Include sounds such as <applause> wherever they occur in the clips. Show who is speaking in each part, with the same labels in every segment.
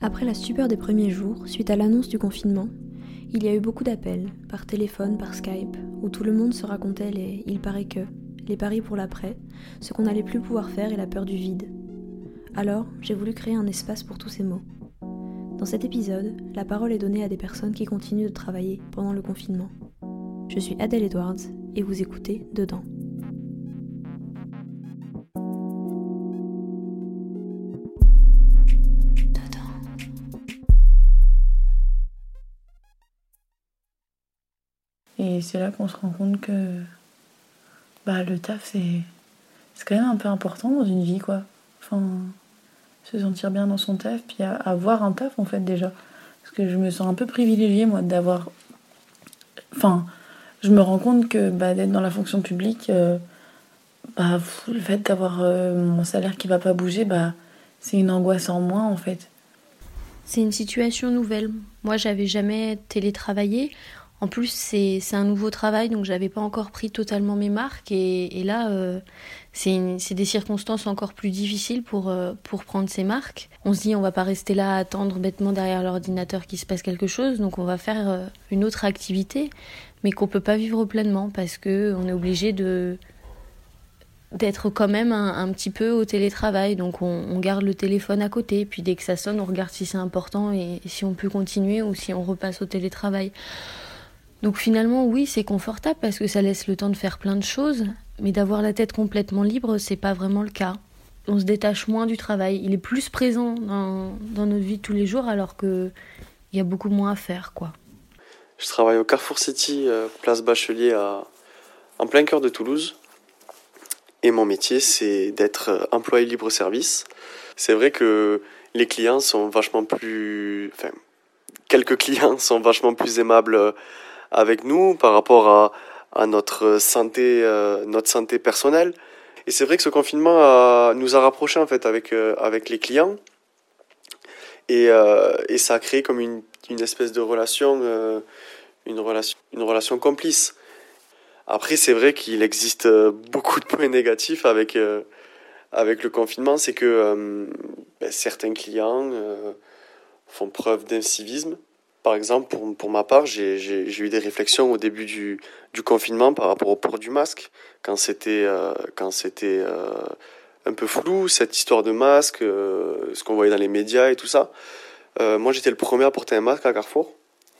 Speaker 1: Après la stupeur des premiers jours, suite à l'annonce du confinement, il y a eu beaucoup d'appels, par téléphone, par Skype, où tout le monde se racontait les il paraît que, les paris pour l'après, ce qu'on n'allait plus pouvoir faire et la peur du vide. Alors, j'ai voulu créer un espace pour tous ces mots. Dans cet épisode, la parole est donnée à des personnes qui continuent de travailler pendant le confinement. Je suis Adèle Edwards et vous écoutez Dedans.
Speaker 2: Et c'est là qu'on se rend compte que bah, le taf, c'est, c'est quand même un peu important dans une vie, quoi. Enfin, se sentir bien dans son taf, puis avoir un taf, en fait, déjà. Parce que je me sens un peu privilégiée, moi, d'avoir. Enfin, je me rends compte que bah, d'être dans la fonction publique, euh, bah, le fait d'avoir euh, mon salaire qui va pas bouger, bah, c'est une angoisse en moins, en fait.
Speaker 3: C'est une situation nouvelle. Moi, j'avais jamais télétravaillé. En plus, c'est un nouveau travail, donc j'avais pas encore pris totalement mes marques. Et, et là, euh, c'est des circonstances encore plus difficiles pour, euh, pour prendre ses marques. On se dit, on va pas rester là à attendre bêtement derrière l'ordinateur qu'il se passe quelque chose, donc on va faire euh, une autre activité, mais qu'on peut pas vivre pleinement parce que on est obligé de d'être quand même un, petit peu au télétravail. Donc on, on, garde le téléphone à côté, puis dès que ça sonne, on regarde si c'est important et si on peut continuer ou si on repasse au télétravail. Donc finalement, oui, c'est confortable parce que ça laisse le temps de faire plein de choses, mais d'avoir la tête complètement libre, c'est pas vraiment le cas. On se détache moins du travail, il est plus présent dans, dans notre vie de tous les jours alors que il y a beaucoup moins à faire, quoi.
Speaker 4: Je travaille au Carrefour City, euh, place Bachelier, à, en plein cœur de Toulouse. Et mon métier, c'est d'être euh, employé libre-service. C'est vrai que les clients sont vachement plus. Enfin, quelques <laughs> clients sont vachement plus aimables euh, avec nous par rapport à, notre santé, euh, notre santé personnelle. Et c'est vrai que ce confinement nous a rapprochés en fait avec, euh, avec les clients. Et, euh, et ça a créé comme une, une espèce de relation, une relation, une relation complice. Après, c'est vrai qu'il existe beaucoup de points négatifs avec, avec le confinement. C'est que ben, certains clients font preuve d'incivisme par exemple, pour, pour ma part, j'ai eu des réflexions au début du, confinement par rapport au port du masque, quand c'était euh, euh, un peu flou, cette histoire de masque, euh, ce qu'on voyait dans les médias et tout ça. Euh, moi, j'étais le premier à porter un masque à Carrefour.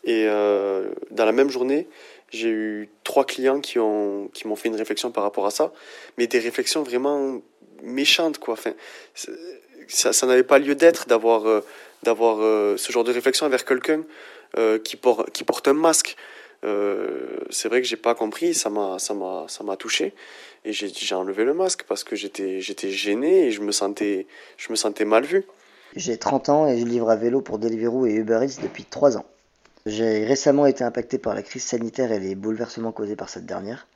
Speaker 4: Et euh, dans la même journée, j'ai eu trois clients qui ont qui m'ont fait une réflexion par rapport à ça, mais des réflexions vraiment méchantes, quoi. Enfin, ça n'avait pas lieu d'être d'avoir d'avoir ce genre de réflexion envers quelqu'un euh, qui, por qui porte un masque. Euh, c'est vrai que j'ai pas compris, ça m'a ça m'a ça m'a touché et j'ai j'ai enlevé le masque parce que j'étais j'étais gêné et je me sentais je me sentais mal vu.
Speaker 5: J'ai 30 ans et je livre à vélo pour Deliveroo et Uber Eats depuis 3 ans. J'ai récemment été impacté par la crise sanitaire et les bouleversements causés par cette dernière,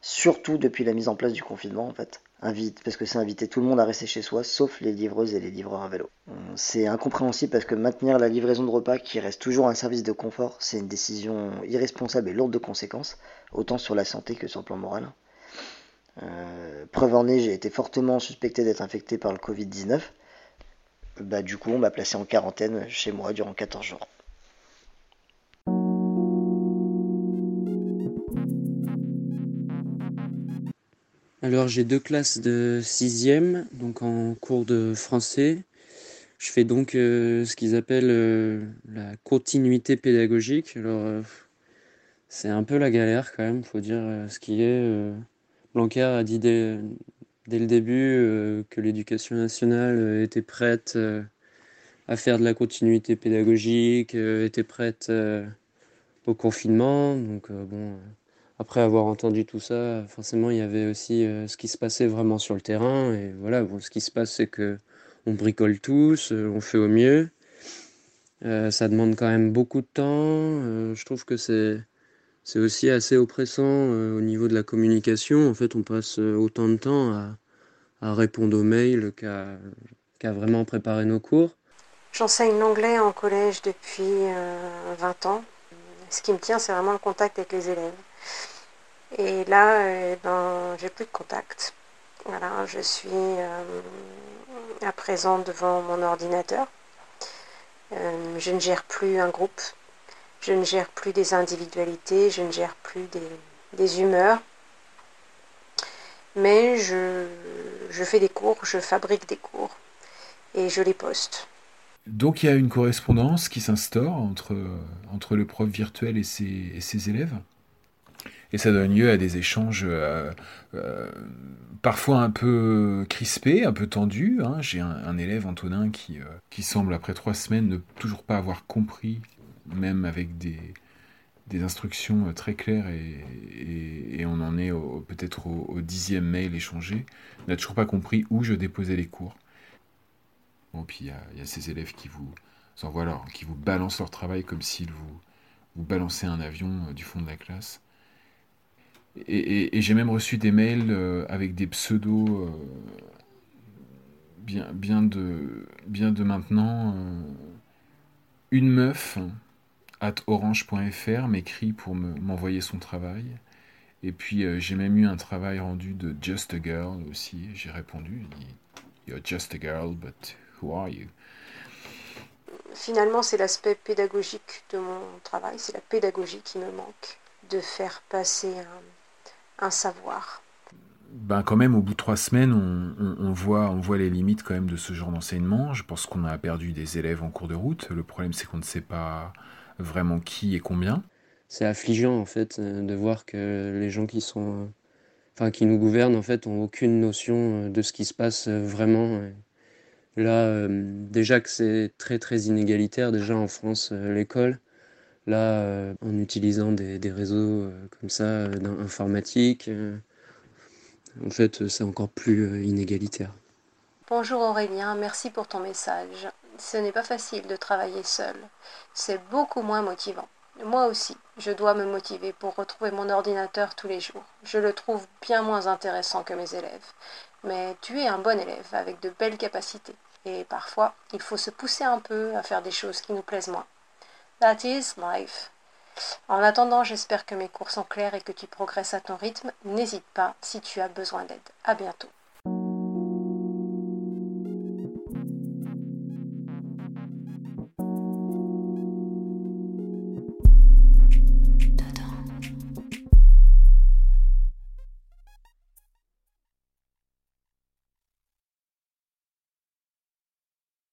Speaker 5: surtout depuis la mise en place du confinement en fait parce que c'est inviter tout le monde à rester chez soi, sauf les livreuses et les livreurs à vélo. C'est incompréhensible parce que maintenir la livraison de repas, qui reste toujours un service de confort, c'est une décision irresponsable et lourde de conséquences, autant sur la santé que sur le plan moral. Euh, preuve en est, j'ai été fortement suspecté d'être infecté par le Covid-19. Bah, du coup, on m'a placé en quarantaine chez moi durant 14 jours.
Speaker 6: Alors j'ai deux classes de sixième, donc en cours de français. Je fais donc euh, ce qu'ils appellent euh, la continuité pédagogique. Alors euh, c'est un peu la galère quand même, faut dire ce qui est. Blanquer a dit dès, dès le début que l'éducation nationale était prête à faire de la continuité pédagogique, était prête au confinement. Donc bon après avoir entendu tout ça, forcément, il y avait aussi euh, ce qui se passait vraiment sur le terrain. Et voilà, ce qui se passe, c'est que on bricole tous, euh, on fait au mieux. Euh, ça demande quand même beaucoup de temps. Je trouve que c'est c'est aussi assez oppressant au niveau de la communication. En fait, on passe autant de temps à, à répondre aux mails qu'à qu'à vraiment préparer nos cours.
Speaker 7: J'enseigne l'anglais en collège depuis 20 ans. Ce qui me tient, c'est vraiment le contact avec les élèves. Et là, euh, ben, j'ai plus de contact. Voilà, je suis euh, à présent devant mon ordinateur. Euh, je ne gère plus un groupe, je ne gère plus des individualités, je ne gère plus des, humeurs. Mais je, fais des cours, je fabrique des cours et je les poste.
Speaker 8: Donc il y a une correspondance qui s'instaure entre, le prof virtuel et ses élèves? Et ça donne lieu à des échanges euh, euh, parfois un peu crispés, un peu tendus. Hein. J'ai un, élève, Antonin, qui, euh, qui semble, après trois semaines, ne toujours pas avoir compris, même avec des, instructions très claires, et, on en est peut-être au, dixième mail échangé, n'a toujours pas compris où je déposais les cours. Bon, puis il y, a ces élèves qui vous qui vous balancent leur travail comme s'ils vous balançaient un avion du fond de la classe. Et, j'ai même reçu des mails euh, avec des pseudos euh, bien, bien, de, bien de maintenant. Euh, une meuf at orange.fr m'écrit pour m'envoyer son travail. Et puis j'ai même eu un travail rendu de Just a Girl aussi. J'ai répondu You're just a girl, but who are you?
Speaker 7: Finalement, c'est l'aspect pédagogique de mon travail, c'est la pédagogie qui me manque, de faire passer un, un savoir
Speaker 8: ben quand même, au bout de trois semaines, on, voit, on voit les limites quand même de ce genre d'enseignement. Je pense qu'on a perdu des élèves en cours de route. Le problème, c'est qu'on ne sait pas vraiment qui et combien.
Speaker 6: C'est affligeant en fait de voir que les gens qui sont, enfin qui nous gouvernent en fait, ont aucune notion de ce qui se passe vraiment. Là, euh, déjà que c'est très très inégalitaire déjà en France euh, l'école. Là, euh, en utilisant des, réseaux euh, comme ça, euh, informatiques, en fait, c'est encore plus inégalitaire.
Speaker 7: Bonjour Aurélien, merci pour ton message. Ce n'est pas facile de travailler seul. C'est beaucoup moins motivant. Moi aussi, je dois me motiver pour retrouver mon ordinateur tous les jours. Je le trouve bien moins intéressant que mes élèves. Mais tu es un bon élève avec de belles capacités. Et parfois, il faut se pousser un peu à faire des choses qui nous plaisent moins. That is life. En attendant, j'espère que mes cours sont clairs et que tu progresses à ton rythme. N'hésite pas si tu as besoin d'aide. À bientôt.